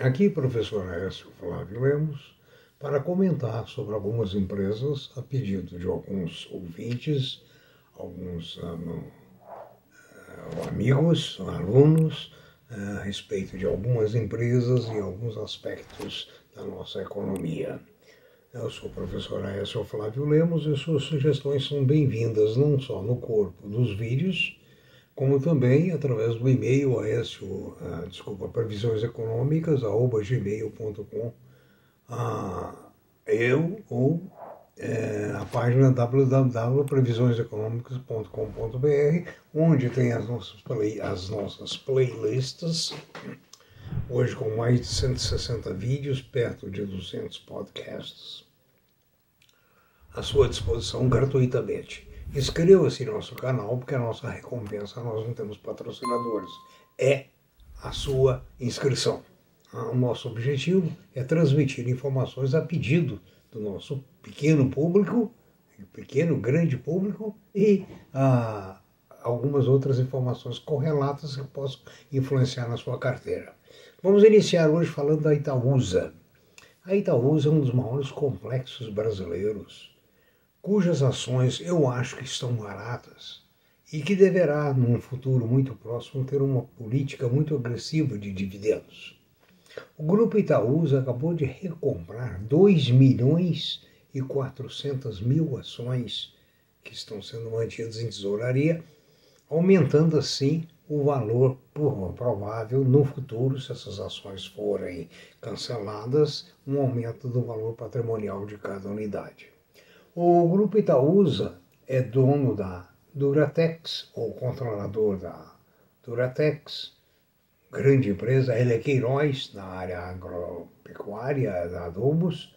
Aqui, professor Aécio Flávio Lemos, para comentar sobre algumas empresas a pedido de alguns ouvintes, alguns uh, uh, amigos, alunos, uh, a respeito de algumas empresas e alguns aspectos da nossa economia. Eu sou o professor Aécio Flávio Lemos e suas sugestões são bem-vindas não só no corpo dos vídeos, como também através do e-mail aécio, uh, desculpa, previsões econômicas, arroba gmail.com, uh, eu ou é, a página www.previsioneseconomicas.com.br, onde tem as nossas, play, as nossas playlists, hoje com mais de 160 vídeos, perto de 200 podcasts, à sua disposição gratuitamente. Inscreva-se no nosso canal, porque a nossa recompensa, nós não temos patrocinadores, é a sua inscrição. Ah, o nosso objetivo é transmitir informações a pedido do nosso pequeno público, pequeno, grande público e ah, algumas outras informações correlatas que possam influenciar na sua carteira. Vamos iniciar hoje falando da Itaúsa. A Itaúsa é um dos maiores complexos brasileiros cujas ações eu acho que estão baratas e que deverá, num futuro muito próximo, ter uma política muito agressiva de dividendos. O Grupo Itaúsa acabou de recomprar 2 milhões e 400 mil ações que estão sendo mantidas em tesouraria, aumentando assim o valor provável no futuro, se essas ações forem canceladas, um aumento do valor patrimonial de cada unidade. O Grupo Itaúsa é dono da Duratex, ou controlador da Duratex, grande empresa, ele é Queiroz, na área agropecuária, da adubos,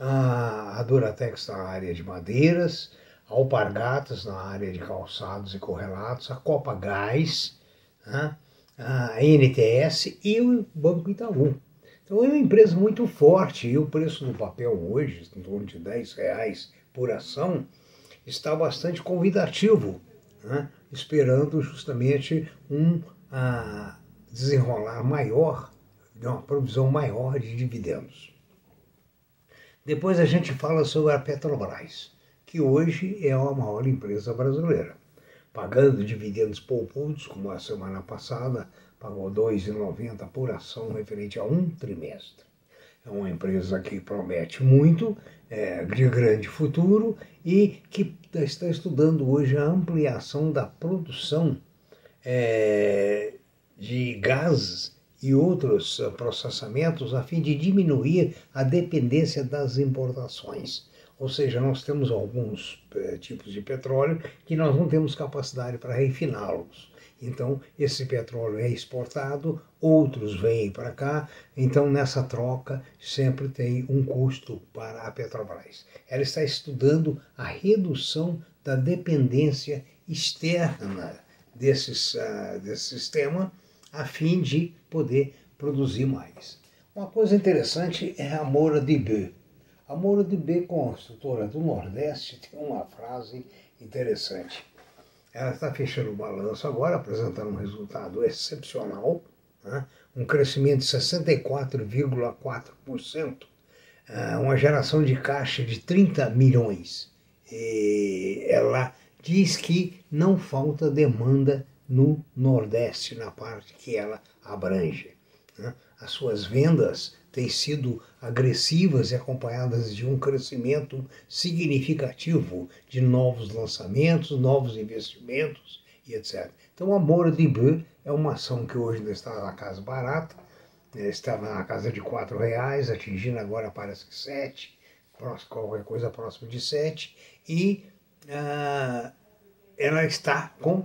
a Duratex na área de madeiras, a Alpargatas na área de calçados e correlatos, a Copa Gás, né, a NTS e o Banco Itaú. Então é uma empresa muito forte e o preço do papel hoje, em torno de 10 reais por ação, está bastante convidativo, né? esperando justamente um a, desenrolar maior, uma provisão maior de dividendos. Depois a gente fala sobre a Petrobras, que hoje é a maior empresa brasileira, pagando dividendos poupudos, como a semana passada, pagou R$ 2,90 por ação referente a um trimestre. É uma empresa que promete muito, é, de grande futuro e que está estudando hoje a ampliação da produção é, de gases e outros processamentos a fim de diminuir a dependência das importações. Ou seja, nós temos alguns é, tipos de petróleo que nós não temos capacidade para refiná-los. Então, esse petróleo é exportado, outros vêm para cá, então nessa troca sempre tem um custo para a Petrobras. Ela está estudando a redução da dependência externa desses, uh, desse sistema a fim de poder produzir mais. Uma coisa interessante é a Moura de B. A Moura de B, construtora do Nordeste, tem uma frase interessante ela está fechando o balanço agora, apresentando um resultado excepcional, né? um crescimento de 64,4%, ah, uma geração de caixa de 30 milhões. E ela diz que não falta demanda no Nordeste, na parte que ela abrange. Né? As suas vendas têm sido agressivas e acompanhadas de um crescimento significativo de novos lançamentos, novos investimentos e etc. Então, a Moura de Beu é uma ação que hoje ainda está na casa barata, né? está na casa de R$ reais, atingindo agora parece que sete, qualquer coisa próximo de sete, e ah, ela está com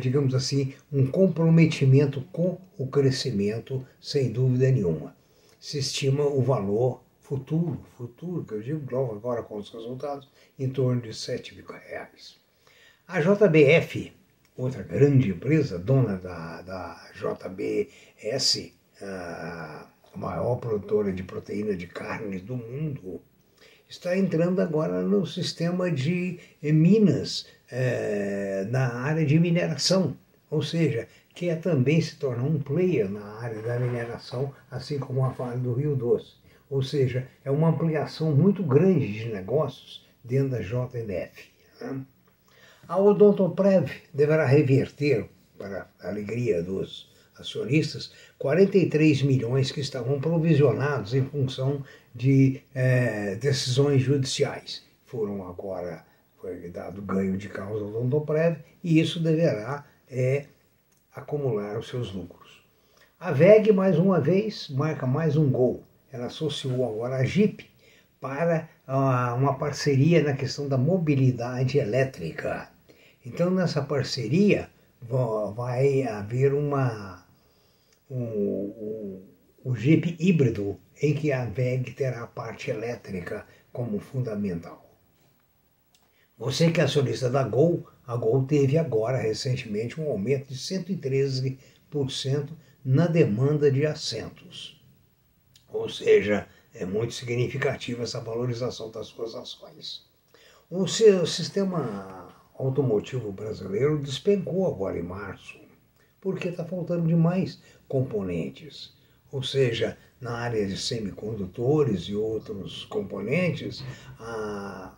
digamos assim, um comprometimento com o crescimento, sem dúvida nenhuma. Se estima o valor futuro, futuro, que eu digo logo agora com os resultados, em torno de 7 mil reais. A JBF, outra grande empresa, dona da, da JBS, a maior produtora de proteína de carne do mundo, está entrando agora no sistema de Minas, é, na área de mineração. Ou seja, quer também se tornar um player na área da mineração, assim como a Vale do Rio Doce. Ou seja, é uma ampliação muito grande de negócios dentro da JNF. Né? A Odontoprev deverá reverter, para a alegria dos acionistas, 43 milhões que estavam provisionados em função de é, decisões judiciais. Foram agora, foi dado ganho de causa ao Odontoprev e isso deverá é, acumular os seus lucros. A VEG, mais uma vez, marca mais um gol. Ela associou agora a Jeep para uh, uma parceria na questão da mobilidade elétrica. Então, nessa parceria, vai haver uma, um, um, Jeep híbrido em que a VEG terá a parte elétrica como fundamental. Você que é acionista da Gol, a Gol teve agora recentemente um aumento de 113% na demanda de assentos. Ou seja, é muito significativa essa valorização das suas ações. O seu sistema automotivo brasileiro despencou agora em março, porque está faltando demais componentes. Ou seja, na área de semicondutores e outros componentes,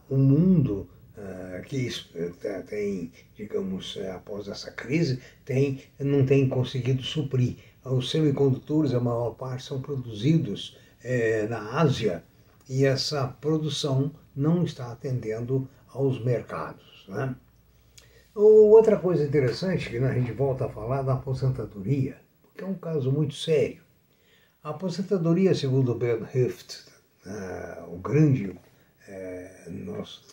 o mundo uh, que uh, tem, digamos, uh, após essa crise, tem, não tem conseguido suprir. Os semicondutores, a maior parte, são produzidos eh, na Ásia e essa produção não está atendendo aos mercados. Né? Outra coisa interessante que a gente volta a falar da aposentadoria, porque é um caso muito sério. A aposentadoria, segundo Ben Hift, o grande é, nosso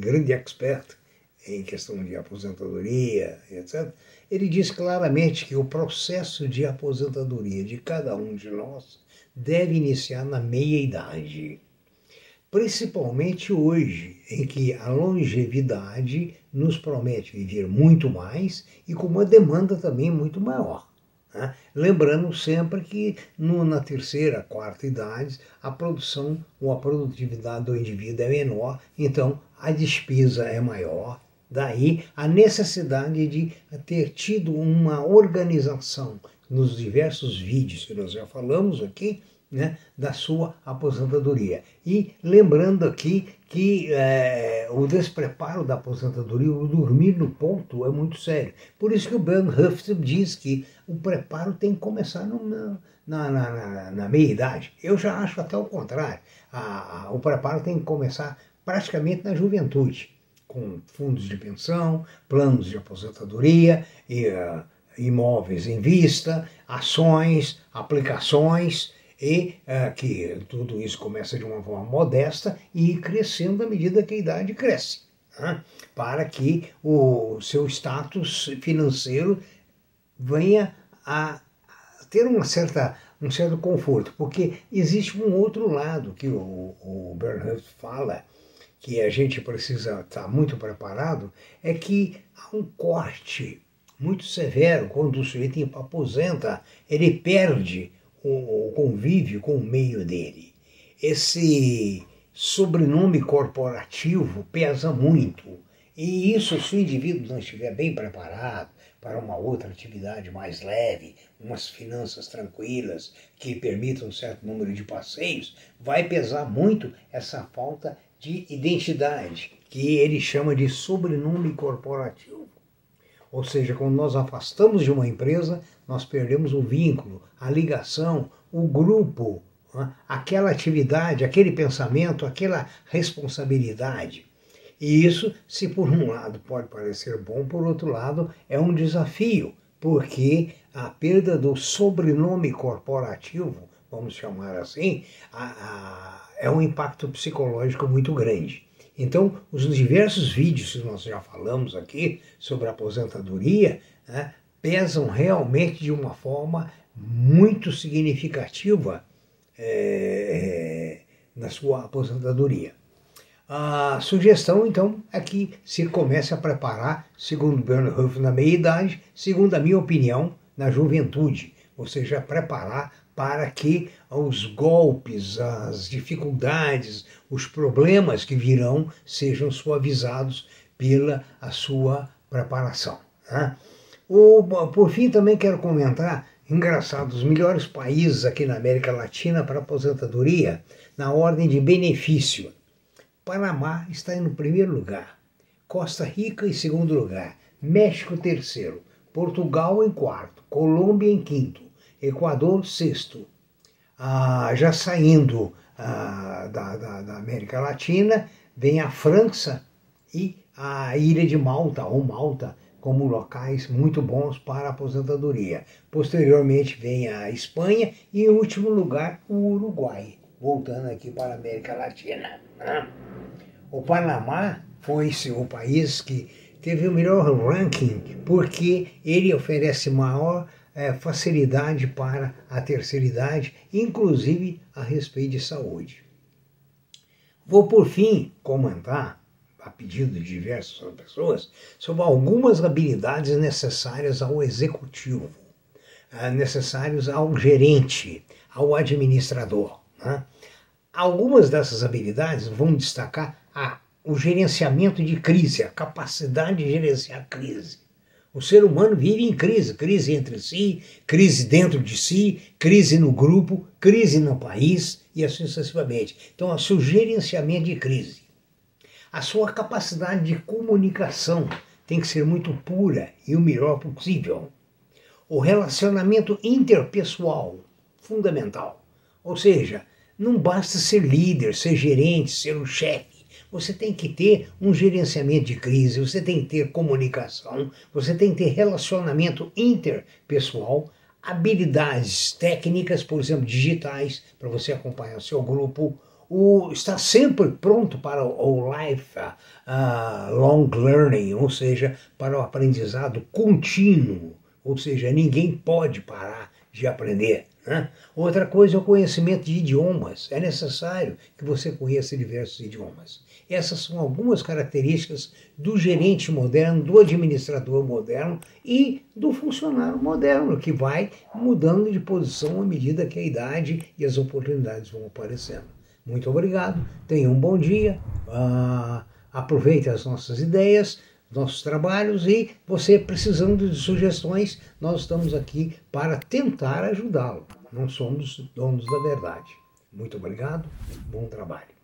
grande expert em questão de aposentadoria, etc., ele diz claramente que o processo de aposentadoria de cada um de nós deve iniciar na meia-idade. Principalmente hoje, em que a longevidade nos promete viver muito mais e com uma demanda também muito maior. Né? Lembrando sempre que no, na terceira, quarta idade, a produção ou a produtividade do indivíduo é menor, então a despesa é maior. Daí a necessidade de ter tido uma organização nos diversos vídeos que nós já falamos aqui, né, da sua aposentadoria. E lembrando aqui que é, o despreparo da aposentadoria, o dormir no ponto, é muito sério. Por isso que o Ben Huff diz que o preparo tem que começar no, na, na, na, na meia-idade. Eu já acho até o contrário. A, a, o preparo tem que começar praticamente na juventude, com fundos de pensão, planos de aposentadoria, e, uh, imóveis em vista, ações, aplicações e uh, que tudo isso começa de uma forma modesta e crescendo à medida que a idade cresce, né? para que o seu status financeiro venha a ter uma certa, um certo conforto, porque existe um outro lado que o, o Bernhard fala, que a gente precisa estar muito preparado, é que há um corte muito severo quando o sujeito aposenta, ele perde o convívio com o meio dele. Esse sobrenome corporativo pesa muito. E isso, se o indivíduo não estiver bem preparado para uma outra atividade mais leve, umas finanças tranquilas que permitam um certo número de passeios, vai pesar muito essa falta de identidade, que ele chama de sobrenome corporativo. Ou seja, quando nós afastamos de uma empresa, nós perdemos o vínculo, a ligação, o grupo, né? aquela atividade, aquele pensamento, aquela responsabilidade. E isso, se por um lado pode parecer bom, por outro lado é um desafio, porque a perda do sobrenome corporativo, vamos chamar assim, a, a, é um impacto psicológico muito grande. Então, os diversos vídeos que nós já falamos aqui sobre aposentadoria né, pesam realmente de uma forma muito significativa é, na sua aposentadoria. A sugestão, então, é que se comece a preparar, segundo Bernard Huff, na meia-idade, segundo a minha opinião, na juventude. Ou seja, preparar para que os golpes, as dificuldades, os problemas que virão sejam suavizados pela a sua preparação. Né? O, por fim, também quero comentar, engraçado, os melhores países aqui na América Latina para aposentadoria, na ordem de benefício. Panamá está no primeiro lugar, Costa Rica em segundo lugar, México terceiro, Portugal em quarto, Colômbia em quinto, Equador sexto. Ah, já saindo ah, da, da, da América Latina, vem a França e a Ilha de Malta, ou Malta, como locais muito bons para aposentadoria. Posteriormente vem a Espanha e, em último lugar, o Uruguai, voltando aqui para a América Latina. Né? O Panamá foi o país que teve o melhor ranking porque ele oferece maior é, facilidade para a terceira idade, inclusive a respeito de saúde. Vou, por fim, comentar a pedido de diversas pessoas, sobre algumas habilidades necessárias ao executivo, ah, necessários ao gerente, ao administrador. Né? Algumas dessas habilidades vão destacar a, o gerenciamento de crise, a capacidade de gerenciar crise. O ser humano vive em crise, crise entre si, crise dentro de si, crise no grupo, crise no país e assim sucessivamente. Então, o seu gerenciamento de crise. A sua capacidade de comunicação tem que ser muito pura e o melhor possível. O relacionamento interpessoal, fundamental. Ou seja, não basta ser líder, ser gerente, ser o chefe. Você tem que ter um gerenciamento de crise, você tem que ter comunicação, você tem que ter relacionamento interpessoal, habilidades técnicas, por exemplo, digitais, para você acompanhar o seu grupo, o, está sempre pronto para o life uh, long learning, ou seja, para o aprendizado contínuo, ou seja, ninguém pode parar de aprender. Né? Outra coisa é o conhecimento de idiomas. É necessário que você conheça diversos idiomas. Essas são algumas características do gerente moderno, do administrador moderno e do funcionário moderno, que vai mudando de posição à medida que a idade e as oportunidades vão aparecendo. Muito obrigado, tenha um bom dia, uh, aproveite as nossas ideias, nossos trabalhos e você precisando de sugestões, nós estamos aqui para tentar ajudá-lo. Não somos donos da verdade. Muito obrigado, bom trabalho.